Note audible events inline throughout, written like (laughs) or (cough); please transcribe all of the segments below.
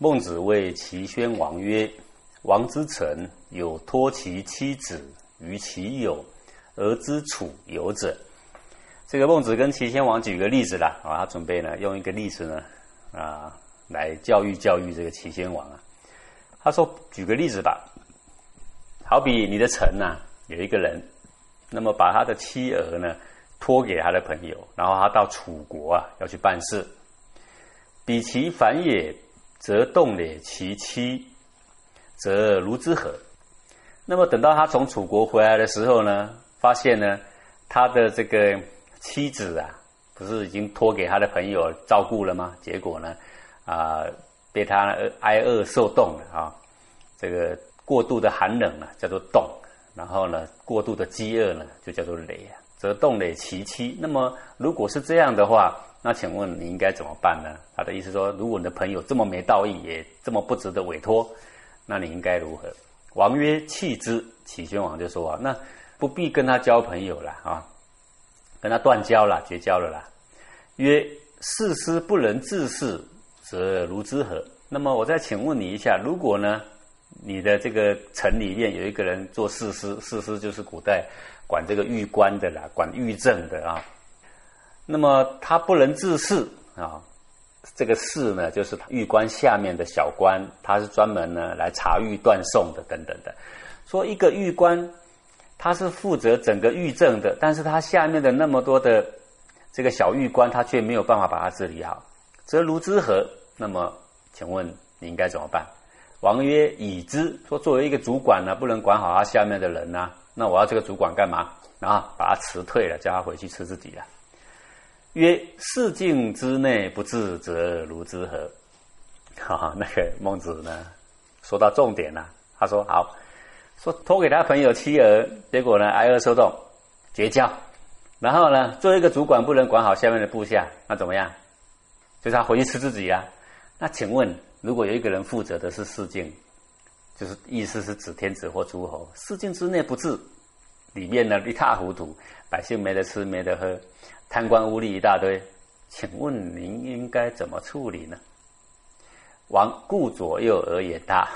孟子谓齐宣王曰：“王之臣有托其妻子于其友，而知处有者。”这个孟子跟齐宣王举个例子啦，啊，他准备呢用一个例子呢啊来教育教育这个齐宣王啊。他说：“举个例子吧，好比你的臣呐有一个人，那么把他的妻儿呢托给他的朋友，然后他到楚国啊要去办事，比其反也。”则动也其妻，则如之何？那么等到他从楚国回来的时候呢，发现呢，他的这个妻子啊，不是已经托给他的朋友照顾了吗？结果呢，啊，被他挨饿受冻了啊，这个过度的寒冷啊，叫做冻；然后呢，过度的饥饿呢，就叫做累啊，则动累其妻。那么如果是这样的话，那请问你应该怎么办呢？他的意思说，如果你的朋友这么没道义，也这么不值得委托，那你应该如何？王曰：弃之。齐宣王就说啊，那不必跟他交朋友了啊，跟他断交了，绝交了啦。曰：事师不能治事，则如之何？那么我再请问你一下，如果呢，你的这个城里面有一个人做事师，事师就是古代管这个玉官的啦，管玉政的啊。那么他不能治事啊，这个事呢，就是玉官下面的小官，他是专门呢来查玉断送的等等的。说一个玉官，他是负责整个玉政的，但是他下面的那么多的这个小玉官，他却没有办法把他治理好，则如之何？那么请问你应该怎么办？王曰：已之。说作为一个主管呢，不能管好他下面的人呐，那我要这个主管干嘛？啊，把他辞退了，叫他回去吃自己了。曰：四境之内不治，则如之何？哈，(laughs) 那个孟子呢，说到重点了。他说：“好，说托给他朋友妻儿，结果呢挨饿受冻，绝交。然后呢，作为一个主管，不能管好下面的部下，那怎么样？就是他回去吃自己啊。那请问，如果有一个人负责的是四境，就是意思是指天子或诸侯，四境之内不治，里面呢一塌糊涂，百姓没得吃，没得喝。”贪官污吏一大堆，请问您应该怎么处理呢？王顾左右而言他，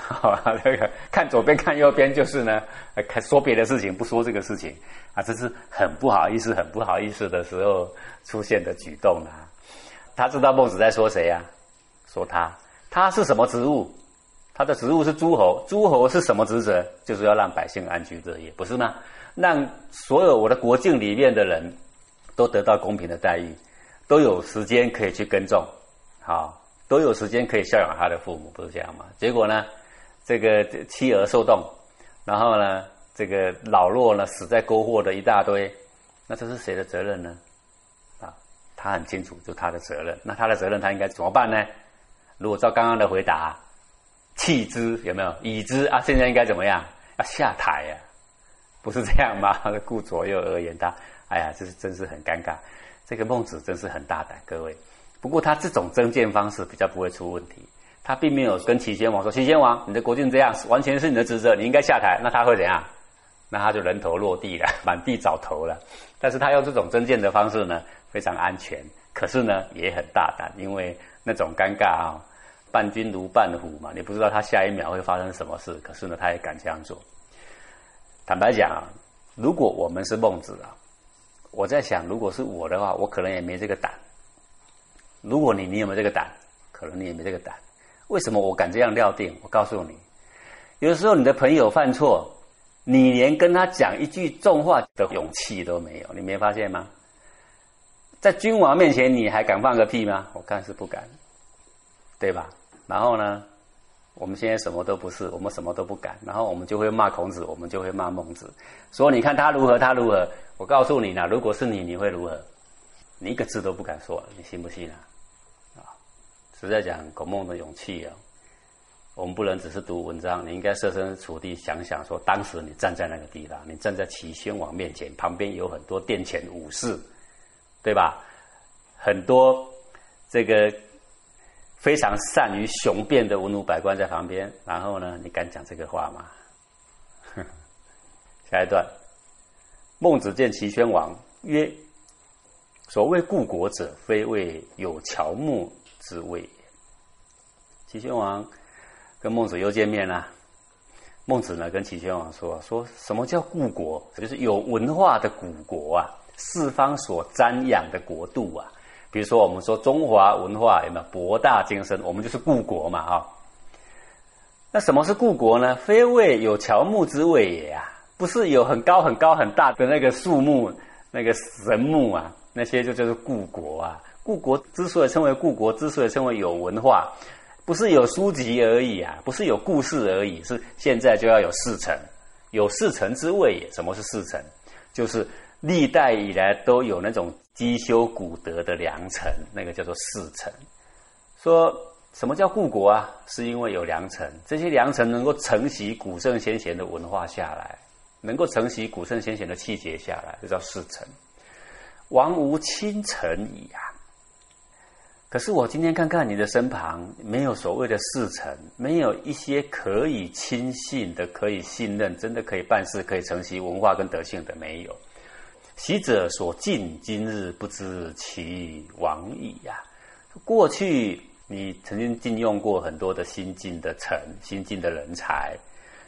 那 (laughs) 个看左边看右边就是呢，看说别的事情不说这个事情啊，这是很不好意思、很不好意思的时候出现的举动啊。他知道孟子在说谁呀？说他，他是什么职务？他的职务是诸侯，诸侯是什么职责？就是要让百姓安居乐业，不是吗？让所有我的国境里面的人。都得到公平的待遇，都有时间可以去耕种，好，都有时间可以孝养他的父母，不是这样吗？结果呢，这个妻儿受冻，然后呢，这个老弱呢死在沟壑的一大堆，那这是谁的责任呢？啊，他很清楚，就他的责任。那他的责任他应该怎么办呢？如果照刚刚的回答，弃之有没有？已之啊，现在应该怎么样？要下台呀，不是这样吗？(laughs) 顾左右而言他。哎呀，这是真是很尴尬。这个孟子真是很大胆，各位。不过他这种增谏方式比较不会出问题。他并没有跟齐宣王说：“齐宣王，你的国君这样，完全是你的职责，你应该下台。”那他会怎样？那他就人头落地了，(laughs) 满地找头了。但是他用这种增谏的方式呢，非常安全，可是呢也很大胆，因为那种尴尬啊，伴君如伴虎嘛，你不知道他下一秒会发生什么事。可是呢，他也敢这样做。坦白讲，如果我们是孟子啊。我在想，如果是我的话，我可能也没这个胆。如果你你有没有这个胆？可能你也没这个胆。为什么我敢这样料定？我告诉你，有时候你的朋友犯错，你连跟他讲一句重话的勇气都没有，你没发现吗？在君王面前，你还敢放个屁吗？我看是不敢，对吧？然后呢，我们现在什么都不是，我们什么都不敢，然后我们就会骂孔子，我们就会骂孟子，说你看他如何，他如何。我告诉你呢，如果是你，你会如何？你一个字都不敢说，你信不信啊？啊，实在讲，孔孟的勇气啊，我们不能只是读文章，你应该设身处地想想，说当时你站在那个地方，你站在齐宣王面前，旁边有很多殿前武士，对吧？很多这个非常善于雄辩的文武百官在旁边，然后呢，你敢讲这个话吗？(laughs) 下一段。孟子见齐宣王曰：“所谓故国者，非为有乔木之谓。”齐宣王跟孟子又见面了。孟子呢跟齐宣王说：“说什么叫故国？就是有文化的古国啊，四方所瞻仰的国度啊。比如说我们说中华文化有没有博大精深？我们就是故国嘛，哈。那什么是故国呢？非谓有乔木之谓也啊，不是有很高很高很大的那个树木、那个神木啊，那些就叫做故国啊。故国之所以称为故国，之所以称为有文化。”不是有书籍而已啊，不是有故事而已，是现在就要有事成，有事成之谓。什么是事成？就是历代以来都有那种积修古德的良臣，那个叫做世臣。说什么叫故国啊？是因为有良臣，这些良臣能够承袭古圣先贤的文化下来，能够承袭古圣先贤的气节下来，就叫世臣。王无亲臣矣啊！可是我今天看看你的身旁，没有所谓的世臣，没有一些可以亲信的、可以信任、真的可以办事、可以承袭文化跟德性的，没有。昔者所敬，今日不知其往矣呀！过去你曾经禁用过很多的新进的臣、新进的人才，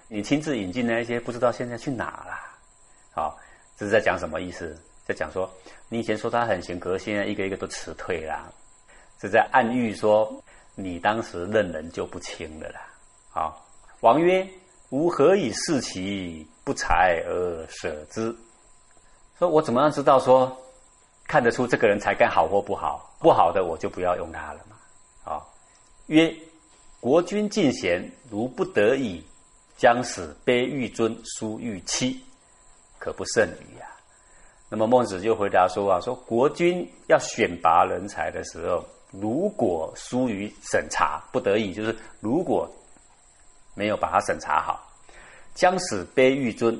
你亲自引进那一些，不知道现在去哪了。好，这是在讲什么意思？在讲说，你以前说他很行，可是现在一个一个都辞退了。是在暗喻说，你当时任人就不轻了啦。好，王曰：“吾何以视其不才而舍之？”说我怎么样知道说看得出这个人才干好或不好？不好的我就不要用他了嘛。啊，曰：“国君进贤，如不得已，将使卑欲尊，疏欲妻，可不甚矣呀。”那么孟子就回答说：“啊，说国君要选拔人才的时候。”如果疏于审查，不得已就是如果没有把它审查好，将使卑欲尊，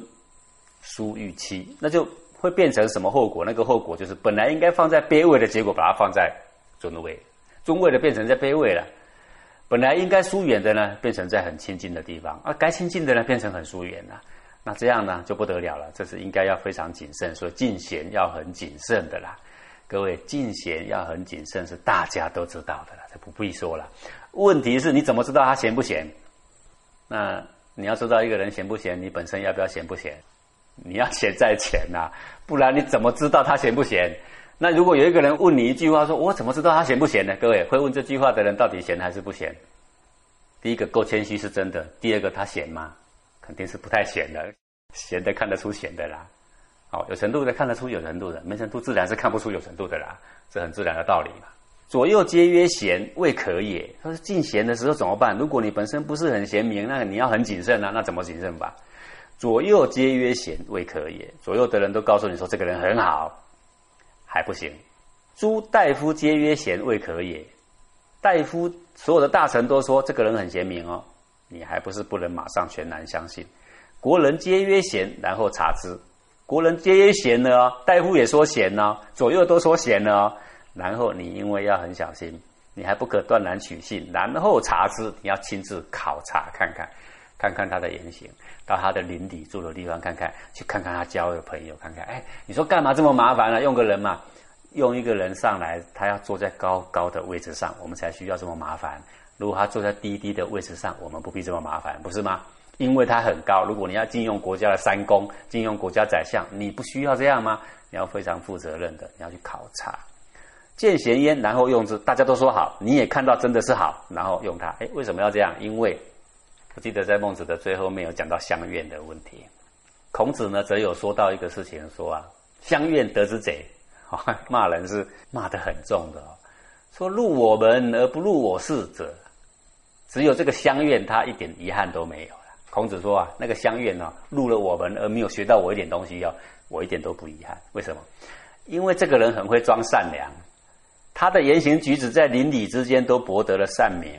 疏欲妻，那就会变成什么后果？那个后果就是本来应该放在卑位的结果，把它放在尊位，尊位的变成在卑位了。本来应该疏远的呢，变成在很亲近的地方，而该亲近的呢，变成很疏远了。那这样呢，就不得了了。这是应该要非常谨慎，所以进贤要很谨慎的啦。各位进贤要很谨慎，是大家都知道的了，这不必说了。问题是你怎么知道他贤不贤？那你要知道一个人贤不贤，你本身要不要贤不贤？你要贤在前呐，不然你怎么知道他贤不贤？那如果有一个人问你一句话，说我怎么知道他贤不贤呢？各位会问这句话的人到底贤还是不贤？第一个够谦虚是真的，第二个他贤吗？肯定是不太贤的，贤的看得出贤的啦。好，有程度的看得出有程度的，没程度自然是看不出有程度的啦，这很自然的道理嘛。左右皆曰贤，未可也。他说进贤的时候怎么办？如果你本身不是很贤明，那你要很谨慎啊。那怎么谨慎吧？左右皆曰贤，未可也。左右的人都告诉你说这个人很好，还不行。诸大夫皆曰贤，未可也。大夫所有的大臣都说这个人很贤明哦，你还不是不能马上全然相信。国人皆曰贤，然后察之。国人皆曰贤呢哦，大夫也说贤呢，左右都说贤呢哦。然后你因为要很小心，你还不可断然取信，然后查之，你要亲自考察看看，看看他的言行，到他的邻里住的地方看看，去看看他交的朋友看看。哎，你说干嘛这么麻烦呢？用个人嘛，用一个人上来，他要坐在高高的位置上，我们才需要这么麻烦。如果他坐在低低的位置上，我们不必这么麻烦，不是吗？因为他很高，如果你要禁用国家的三公，禁用国家宰相，你不需要这样吗？你要非常负责任的，你要去考察，见贤焉，然后用之。大家都说好，你也看到真的是好，然后用它。哎，为什么要这样？因为我记得在孟子的最后面有讲到相怨的问题。孔子呢，则有说到一个事情，说啊，相怨得之贼，(laughs) 骂人是骂得很重的，说入我门而不入我室者，只有这个相怨，他一点遗憾都没有了。孔子说啊，那个相怨呢，入了我们而没有学到我一点东西，要我一点都不遗憾。为什么？因为这个人很会装善良，他的言行举止在邻里之间都博得了善名。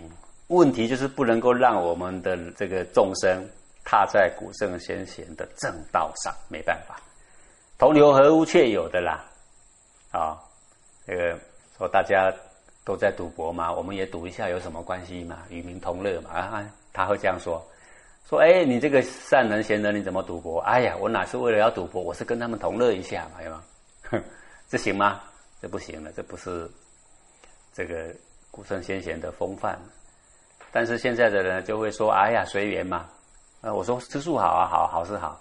问题就是不能够让我们的这个众生踏在古圣先贤的正道上，没办法。同流合污却有的啦，啊，这个说大家都在赌博嘛，我们也赌一下有什么关系嘛？与民同乐嘛？啊，他会这样说。说，哎，你这个善人贤人，你怎么赌博？哎呀，我哪是为了要赌博？我是跟他们同乐一下嘛，有吗？哼，这行吗？这不行了，这不是这个古圣先贤的风范。但是现在的人就会说：“哎呀，随缘嘛。”啊，我说吃素好啊，好好是好。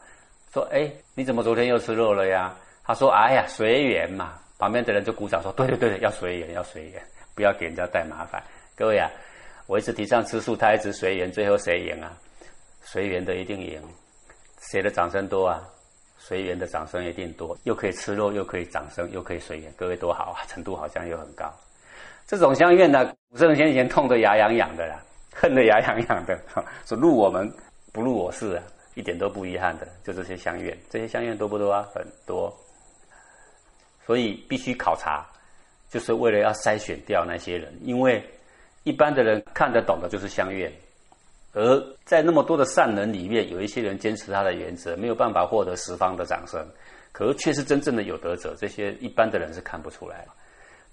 说：“哎，你怎么昨天又吃肉了呀？”他说：“哎呀，随缘嘛。”旁边的人就鼓掌说：“对对对，要随缘，要随缘，不要给人家带麻烦。”各位啊，我一直提倡吃素，他一直随缘，最后谁赢啊？随缘的一定赢，谁的掌声多啊？随缘的掌声一定多，又可以吃肉，又可以掌声，又可以随缘，各位多好啊！程度好像又很高。这种相愿呢，古圣先贤痛得牙痒痒的啦，恨得牙痒痒的，说入我们不入我事啊，一点都不遗憾的，就这些相愿，这些相愿多不多啊？很多。所以必须考察，就是为了要筛选掉那些人，因为一般的人看得懂的就是相愿。而在那么多的善人里面，有一些人坚持他的原则，没有办法获得十方的掌声，可是却是真正的有德者。这些一般的人是看不出来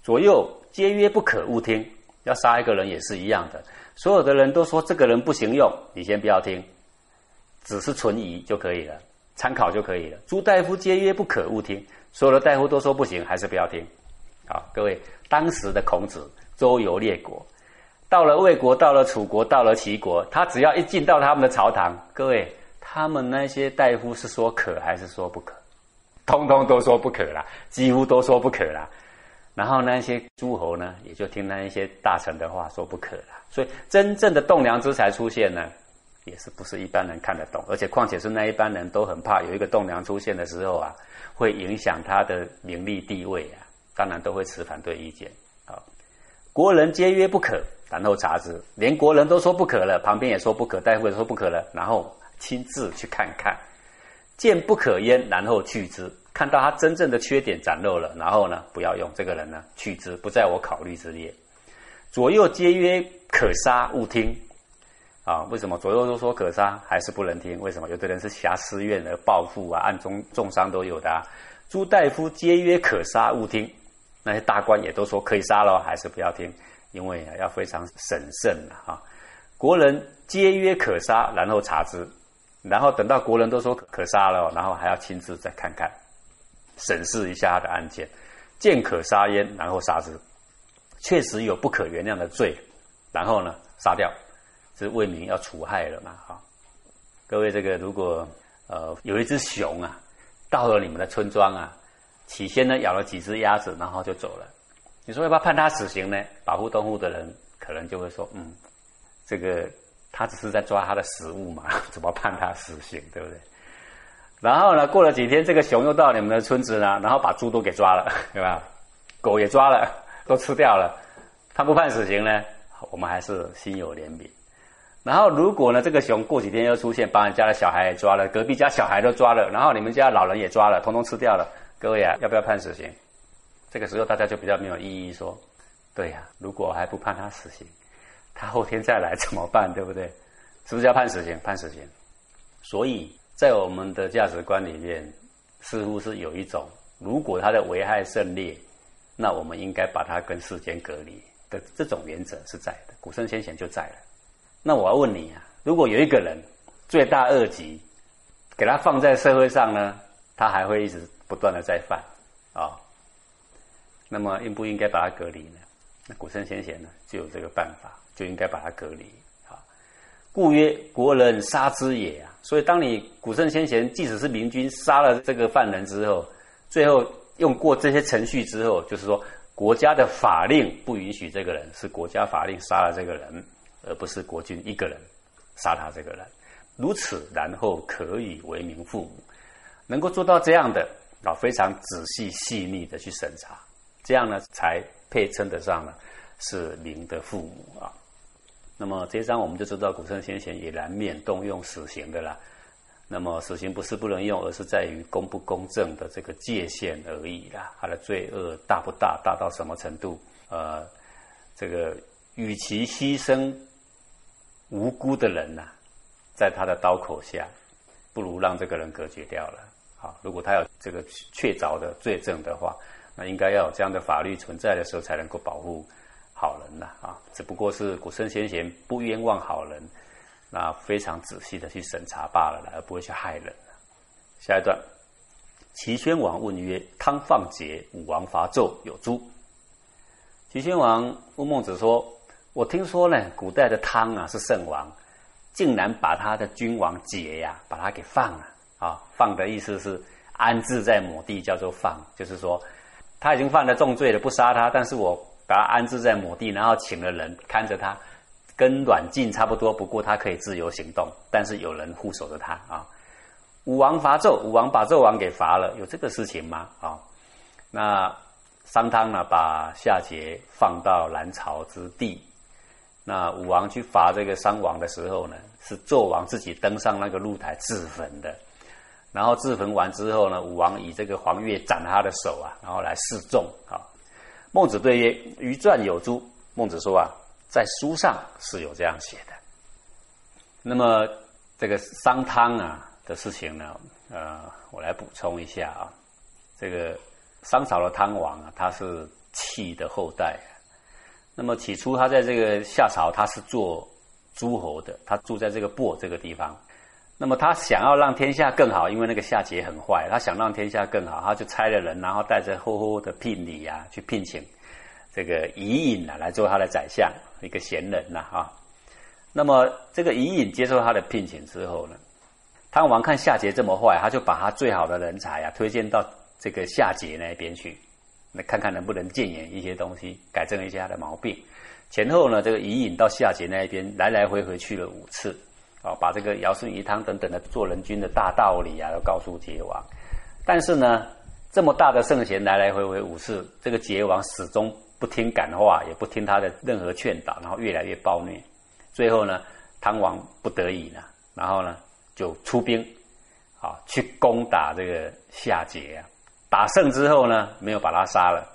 左右皆曰不可勿听，要杀一个人也是一样的。所有的人都说这个人不行用，你先不要听，只是存疑就可以了，参考就可以了。诸大夫皆曰不可勿听，所有的大夫都说不行，还是不要听。好，各位，当时的孔子周游列国。到了魏国，到了楚国，到了齐国，他只要一进到他们的朝堂，各位，他们那些大夫是说可还是说不可？通通都说不可啦，几乎都说不可啦。然后那些诸侯呢，也就听那一些大臣的话说不可了。所以真正的栋梁之才出现呢，也是不是一般人看得懂，而且况且是那一般人都很怕有一个栋梁出现的时候啊，会影响他的名利地位啊，当然都会持反对意见。好，国人皆曰不可。然后查之，连国人都说不可了，旁边也说不可，大夫也说不可了，然后亲自去看看，见不可焉，然后去之。看到他真正的缺点展露了，然后呢，不要用这个人呢，去之，不在我考虑之列。左右皆曰可杀，勿听。啊，为什么左右都说可杀，还是不能听？为什么？有的人是挟私怨而报复啊，暗中重伤都有的。啊。朱大夫皆曰可杀，勿听。那些大官也都说可以杀了，还是不要听。因为，要非常审慎了哈。国人皆曰可杀，然后查之，然后等到国人都说可杀了，然后还要亲自再看看，审视一下他的案件，见可杀焉，然后杀之，确实有不可原谅的罪，然后呢杀掉，这为民要除害了嘛哈。各位，这个如果呃有一只熊啊，到了你们的村庄啊，起先呢咬了几只鸭子，然后就走了。你说要不要判他死刑呢？保护动物的人可能就会说：“嗯，这个他只是在抓他的食物嘛，(laughs) 怎么判他死刑？对不对？”然后呢，过了几天，这个熊又到你们的村子呢，然后把猪都给抓了，(laughs) 对吧？狗也抓了，(laughs) 都吃掉了。他不判死刑呢，我们还是心有怜悯。然后如果呢，这个熊过几天又出现，把人家的小孩也抓了，隔壁家小孩都抓了，然后你们家老人也抓了，统统吃掉了，各位啊，要不要判死刑？这个时候大家就比较没有意义，说，对呀，如果还不判他死刑，他后天再来怎么办？对不对？是不是要判死刑？判死刑。所以在我们的价值观里面，似乎是有一种，如果他的危害甚烈，那我们应该把他跟世间隔离的这种原则是在的。古圣先贤就在了。那我要问你啊，如果有一个人罪大恶极，给他放在社会上呢，他还会一直不断的在犯啊？那么应不应该把它隔离呢？那古圣先贤呢就有这个办法，就应该把它隔离。故曰：国人杀之也啊。所以，当你古圣先贤即使是明君杀了这个犯人之后，最后用过这些程序之后，就是说国家的法令不允许这个人，是国家法令杀了这个人，而不是国君一个人杀他这个人。如此，然后可以为民父母，能够做到这样的啊，非常仔细细腻的去审查。这样呢，才配称得上呢，是民的父母啊。那么这一章我们就知道，古圣先贤也难免动用死刑的啦。那么死刑不是不能用，而是在于公不公正的这个界限而已啦。他的罪恶大不大，大到什么程度？呃，这个与其牺牲无辜的人呐，在他的刀口下，不如让这个人隔绝掉了。好，如果他有这个确凿的罪证的话。那应该要有这样的法律存在的时候，才能够保护好人呐啊！只不过是古圣先贤不冤枉好人，那非常仔细的去审查罢了，而不会去害人。下一段，齐宣王问曰：“汤放桀，武王伐纣，有诸？”齐宣王问孟子说：“我听说呢，古代的汤啊是圣王，竟然把他的君王桀呀，把他给放了啊！放的意思是安置在某地，叫做放，就是说他已经犯了重罪了，不杀他，但是我把他安置在某地，然后请了人看着他，跟软禁差不多，不过他可以自由行动，但是有人护守着他啊。武王伐纣，武王把纣王给伐了，有这个事情吗？啊，那商汤呢，把夏桀放到南朝之地。那武王去伐这个商王的时候呢，是纣王自己登上那个露台自焚的。然后自焚完之后呢，武王以这个黄钺斩他的手啊，然后来示众啊。孟子对曰：“于传有诸？”孟子说啊，在书上是有这样写的。那么这个商汤啊的事情呢，呃，我来补充一下啊。这个商朝的汤王啊，他是契的后代。那么起初他在这个夏朝，他是做诸侯的，他住在这个亳这个地方。那么他想要让天下更好，因为那个夏桀很坏，他想让天下更好，他就差了人，然后带着厚厚的聘礼啊，去聘请这个伊尹啊来做他的宰相，一个贤人呐啊。那么这个伊尹接受他的聘请之后呢，汤王看夏桀这么坏，他就把他最好的人才啊推荐到这个夏桀那边去。那看看能不能谏言一些东西，改正一下他的毛病。前后呢，这个伊尹到夏桀那一边来来回回去了五次，啊，把这个尧舜禹汤等等的做人君的大道理啊，都告诉桀王。但是呢，这么大的圣贤来来回回五次，这个桀王始终不听感化，也不听他的任何劝导，然后越来越暴虐。最后呢，汤王不得已呢，然后呢就出兵，啊，去攻打这个夏桀啊。打胜之后呢，没有把他杀了，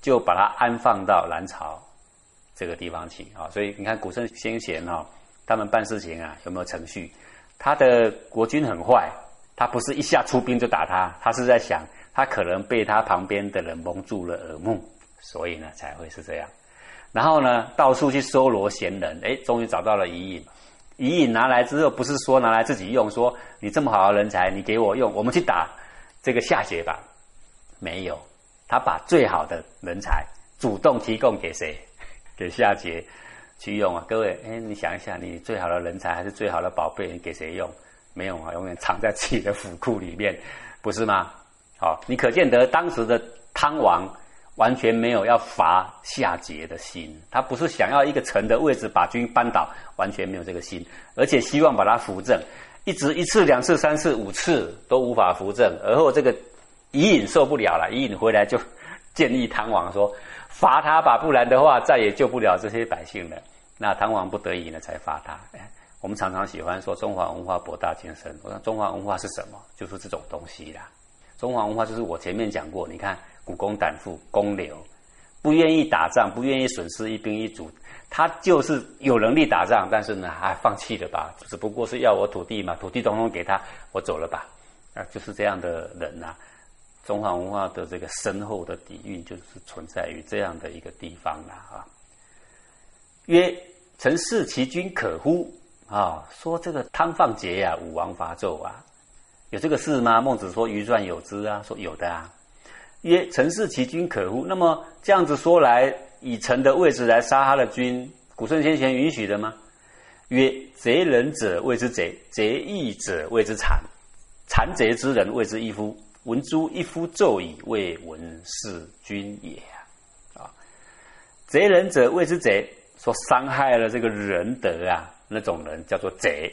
就把他安放到南朝这个地方去啊。所以你看古圣先贤哈，他们办事情啊有没有程序？他的国君很坏，他不是一下出兵就打他，他是在想他可能被他旁边的人蒙住了耳目，所以呢才会是这样。然后呢，到处去搜罗贤人，哎，终于找到了伊尹。伊尹拿来之后，不是说拿来自己用，说你这么好的人才，你给我用，我们去打这个夏桀吧。没有，他把最好的人才主动提供给谁？给夏桀去用啊！各位，哎，你想一下，你最好的人才还是最好的宝贝，你给谁用？没有啊，永远藏在自己的府库里面，不是吗？好，你可见得当时的汤王完全没有要伐夏桀的心，他不是想要一个臣的位置把军扳倒，完全没有这个心，而且希望把他扶正，一直一次、两次、三次、五次都无法扶正，而后这个。伊尹受不了了，伊尹回来就建议唐王说：“罚他吧，不然的话再也救不了这些百姓了。”那唐王不得已呢，才罚他。哎，我们常常喜欢说中华文化博大精深。我说中华文化是什么？就是这种东西啦。中华文化就是我前面讲过，你看古公胆父公刘，不愿意打仗，不愿意损失一兵一卒，他就是有能力打仗，但是呢，还放弃了吧？只不过是要我土地嘛，土地统统给他，我走了吧？啊，就是这样的人呐。中华文化的这个深厚的底蕴，就是存在于这样的一个地方了啊。曰：臣视其君可乎？啊，说这个汤放桀呀，武王伐纣啊，有这个事吗？孟子说：“余传有之啊。”说有的啊。曰：臣视其君可乎？那么这样子说来，以臣的位置来杀他的君，古圣先贤允许的吗？曰：贼人者谓之贼，贼义者谓之残，残贼之人谓之义夫。闻诸一夫纣以为闻是君也啊！贼人者谓之贼，说伤害了这个仁德啊，那种人叫做贼；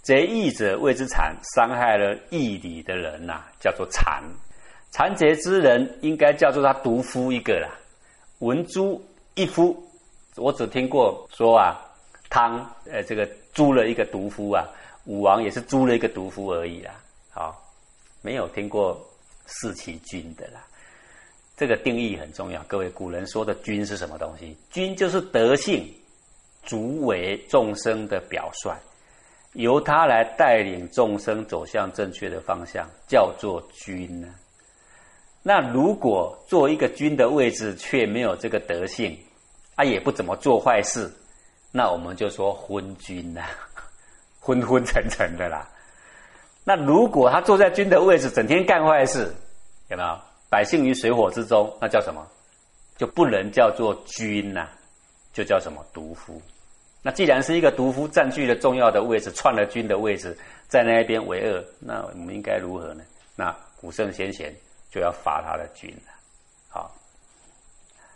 贼义者谓之残，伤害了义理的人呐，叫做残。残贼之人应该叫做他独夫一个啦。闻诸一夫，我只听过说啊，汤呃这个租了一个独夫啊，武王也是租了一个独夫而已啊，好。没有听过视其君的啦，这个定义很重要。各位古人说的君是什么东西？君就是德性，足为众生的表率，由他来带领众生走向正确的方向，叫做君呢。那如果做一个君的位置却没有这个德性，啊，也不怎么做坏事，那我们就说昏君呐，昏昏沉沉的啦。那如果他坐在君的位置，整天干坏事，有没有？百姓于水火之中，那叫什么？就不能叫做君呐。就叫什么独夫。那既然是一个独夫占据了重要的位置，篡了君的位置，在那一边为恶，那我们应该如何呢？那古圣先贤就要罚他的君了。好，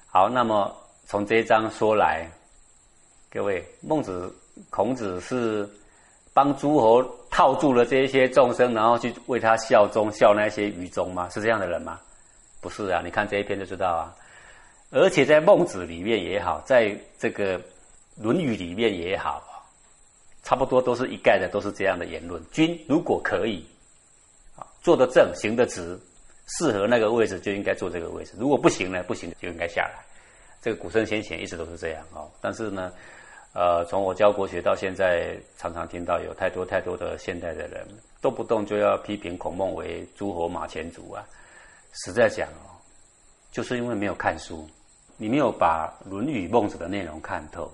好，那么从这一章说来，各位，孟子、孔子是帮诸侯套住了这些众生，然后去为他效忠，效那些愚忠吗？是这样的人吗？不是啊，你看这一篇就知道啊。而且在孟子里面也好，在这个。《论语》里面也好，差不多都是一概的，都是这样的言论。君如果可以啊，做得正，行得直，适合那个位置，就应该坐这个位置。如果不行呢，不行就应该下来。这个古圣先贤一直都是这样哦。但是呢，呃，从我教国学到现在，常常听到有太多太多的现代的人，动不动就要批评孔孟为诸侯马前卒啊。实在讲哦，就是因为没有看书，你没有把《论语》《孟子》的内容看透。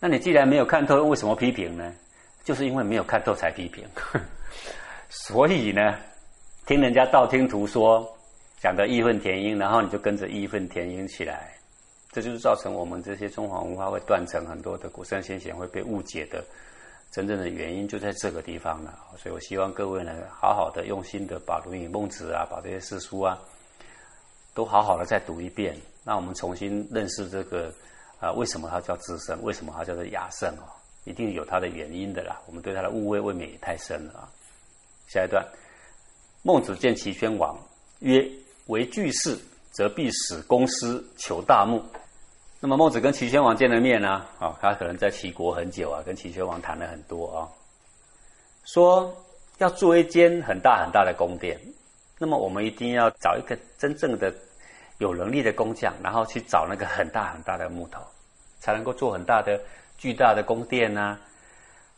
那你既然没有看透，为什么批评呢？就是因为没有看透才批评。(laughs) 所以呢，听人家道听途说，讲的义愤填膺，然后你就跟着义愤填膺起来，这就是造成我们这些中华文化会断层，很多的古圣先贤会被误解的真正的原因就在这个地方了。所以我希望各位呢，好好的用心的把《论语》《孟子》啊，把这些诗书啊，都好好的再读一遍，让我们重新认识这个。啊，为什么它叫自圣？为什么它叫做雅圣哦？一定有它的原因的啦。我们对它的误会未免也太深了啊。下一段，孟子见齐宣王曰：“为巨士，则必使公师求大木。”那么孟子跟齐宣王见了面呢？啊，他可能在齐国很久啊，跟齐宣王谈了很多啊，说要做一间很大很大的宫殿。那么我们一定要找一个真正的。有能力的工匠，然后去找那个很大很大的木头，才能够做很大的、巨大的宫殿呢。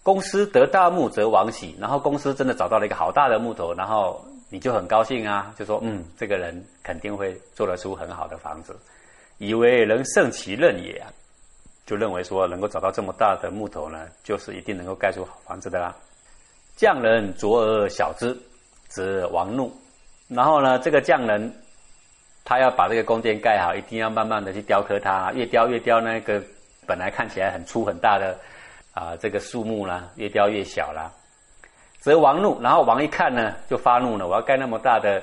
公司得大木则王喜，然后公司真的找到了一个好大的木头，然后你就很高兴啊，就说：“嗯，这个人肯定会做得出很好的房子，以为能胜其任也。”就认为说能够找到这么大的木头呢，就是一定能够盖出好房子的啦。匠人卓而小之，则王怒。然后呢，这个匠人。他要把这个宫殿盖好，一定要慢慢的去雕刻它，越雕越雕那个本来看起来很粗很大的啊这个树木啦，越雕越小啦。则王怒，然后王一看呢，就发怒了。我要盖那么大的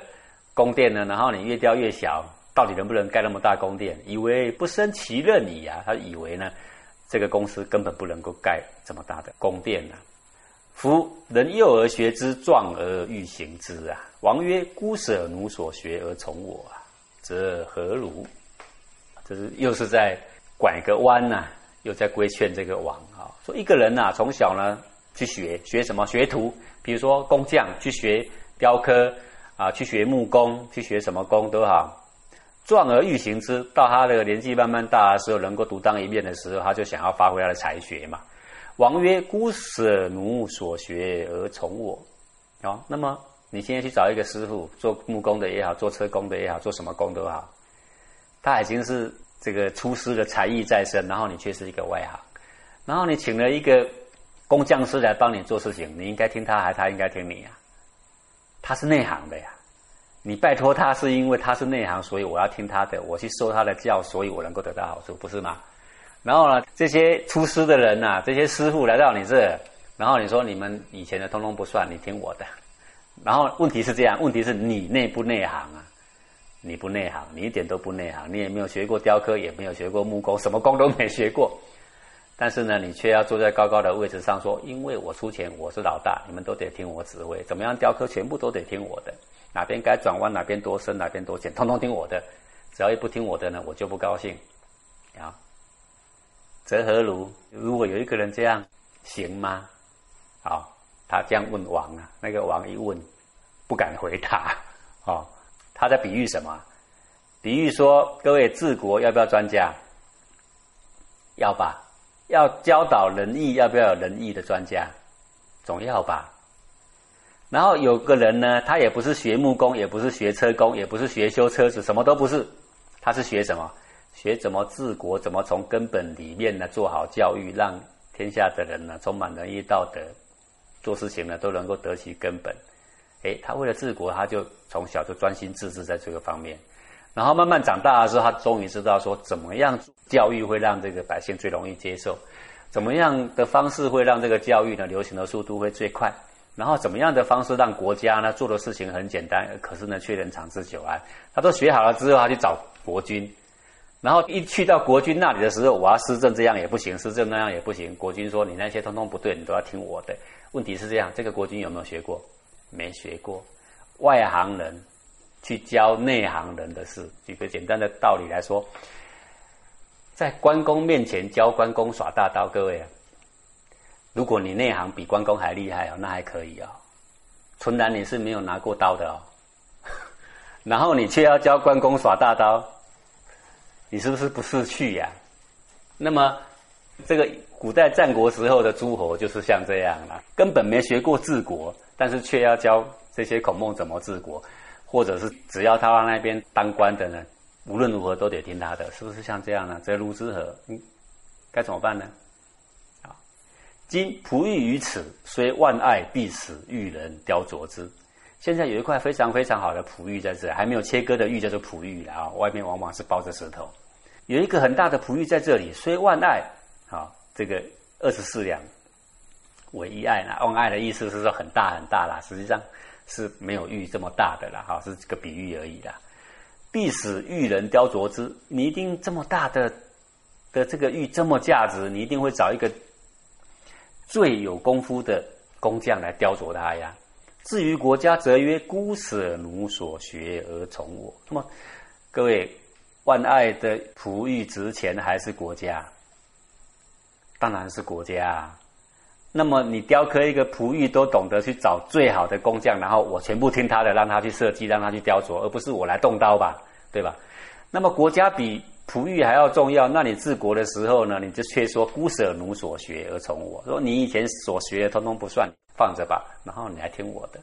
宫殿呢，然后你越雕越小，到底能不能盖那么大宫殿？以为不生其任矣啊！他以为呢，这个公司根本不能够盖这么大的宫殿呢。夫人幼而学之，壮而欲行之啊！王曰：孤舍奴所学而从我啊！则何如？这是又是在拐个弯呐，又在规劝这个王啊，说一个人呐，从小呢去学学什么学徒，比如说工匠去学雕刻啊，去学木工，去学什么工都好。壮而欲行之，到他的年纪慢慢大的时候，能够独当一面的时候，他就想要发挥他的才学嘛。王曰：孤舍奴所学而从我。哦，那么。你现在去找一个师傅做木工的也好，做车工的也好，做什么工都好，他已经是这个出师的才艺在身，然后你却是一个外行，然后你请了一个工匠师来帮你做事情，你应该听他，还他应该听你啊？他是内行的呀，你拜托他是因为他是内行，所以我要听他的，我去受他的教，所以我能够得到好处，不是吗？然后呢，这些出师的人呐，这些师傅来到你这，然后你说你们以前的通通不算，你听我的。然后问题是这样，问题是你内不内行啊？你不内行，你一点都不内行，你也没有学过雕刻，也没有学过木工，什么工都没学过。但是呢，你却要坐在高高的位置上说：“因为我出钱，我是老大，你们都得听我指挥。怎么样雕刻，全部都得听我的。哪边该转弯，哪边多深，哪边多浅，通通听我的。只要一不听我的呢，我就不高兴。啊，则何如？如果有一个人这样，行吗？好。”他这样问王啊，那个王一问，不敢回答。哦，他在比喻什么？比喻说，各位治国要不要专家？要吧。要教导仁义，要不要有仁义的专家？总要吧。然后有个人呢，他也不是学木工，也不是学车工，也不是学修车子，什么都不是。他是学什么？学怎么治国？怎么从根本里面呢做好教育，让天下的人呢充满仁义道德？做事情呢都能够得其根本，哎，他为了治国，他就从小就专心致志在这个方面。然后慢慢长大的时候，他终于知道说，怎么样教育会让这个百姓最容易接受，怎么样的方式会让这个教育呢流行的速度会最快，然后怎么样的方式让国家呢做的事情很简单，可是呢却能长治久安。他都学好了之后，他去找国君，然后一去到国君那里的时候，我要施政这样也不行，施政那样也不行。国君说你那些通通不对，你都要听我的。问题是这样，这个国君有没有学过？没学过，外行人去教内行人的事。举个简单的道理来说，在关公面前教关公耍大刀，各位，如果你内行比关公还厉害哦，那还可以哦。纯然你是没有拿过刀的哦，(laughs) 然后你却要教关公耍大刀，你是不是不识趣呀？那么这个古代战国时候的诸侯就是像这样了，根本没学过治国。但是却要教这些孔孟怎么治国，或者是只要他往那边当官的呢，无论如何都得听他的，是不是像这样呢？则如之何？嗯，该怎么办呢？啊，今璞玉于此，虽万爱必死，玉人雕琢之。现在有一块非常非常好的璞玉在这，还没有切割的玉叫做璞玉啊，外面往往是包着石头。有一个很大的璞玉在这里，虽万爱，啊，这个二十四两。为一爱呢？万爱的意思是说很大很大啦，实际上是没有玉这么大的啦，哈，是个比喻而已啦。必使玉人雕琢之，你一定这么大的的这个玉这么价值，你一定会找一个最有功夫的工匠来雕琢它呀。至于国家，则曰孤舍奴所学而从我。那么各位，万爱的璞玉值钱还是国家？当然是国家。那么你雕刻一个璞玉，都懂得去找最好的工匠，然后我全部听他的，让他去设计，让他去雕琢，而不是我来动刀吧，对吧？那么国家比璞玉还要重要，那你治国的时候呢，你就却说孤舍奴所学而从我，说你以前所学的通通不算，放着吧，然后你来听我的，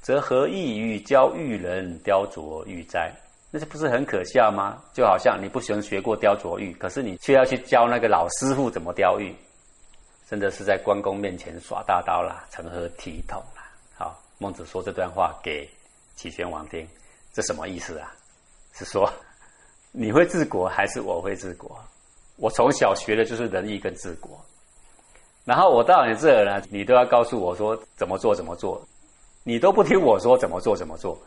则何异于教玉人雕琢玉哉？那这不是很可笑吗？就好像你不喜欢学过雕琢玉，可是你却要去教那个老师傅怎么雕玉。真的是在关公面前耍大刀啦，成何体统啦？好，孟子说这段话给齐宣王听，这什么意思啊？是说 (laughs) 你会治国还是我会治国？我从小学的就是仁义跟治国，然后我到你这儿呢，你都要告诉我说怎么做怎么做，你都不听我说怎么做怎么做。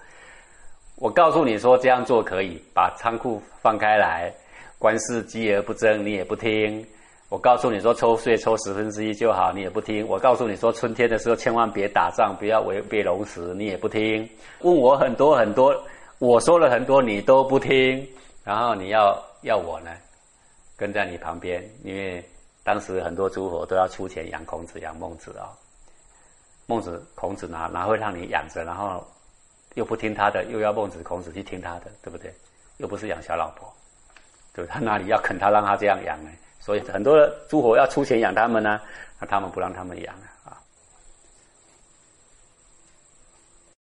我告诉你说这样做可以，把仓库放开来，官司积而不争，你也不听。我告诉你说抽税抽十分之一就好，你也不听。我告诉你说春天的时候千万别打仗，不要违背龙时，你也不听。问我很多很多，我说了很多你都不听，然后你要要我呢，跟在你旁边，因为当时很多诸侯都要出钱养孔子养孟子啊。孟子孔子哪哪会让你养着，然后又不听他的，又要孟子孔子去听他的，对不对？又不是养小老婆，对他哪里要肯他让他这样养呢？所以很多诸侯要出钱养他们呢，那他们不让他们养。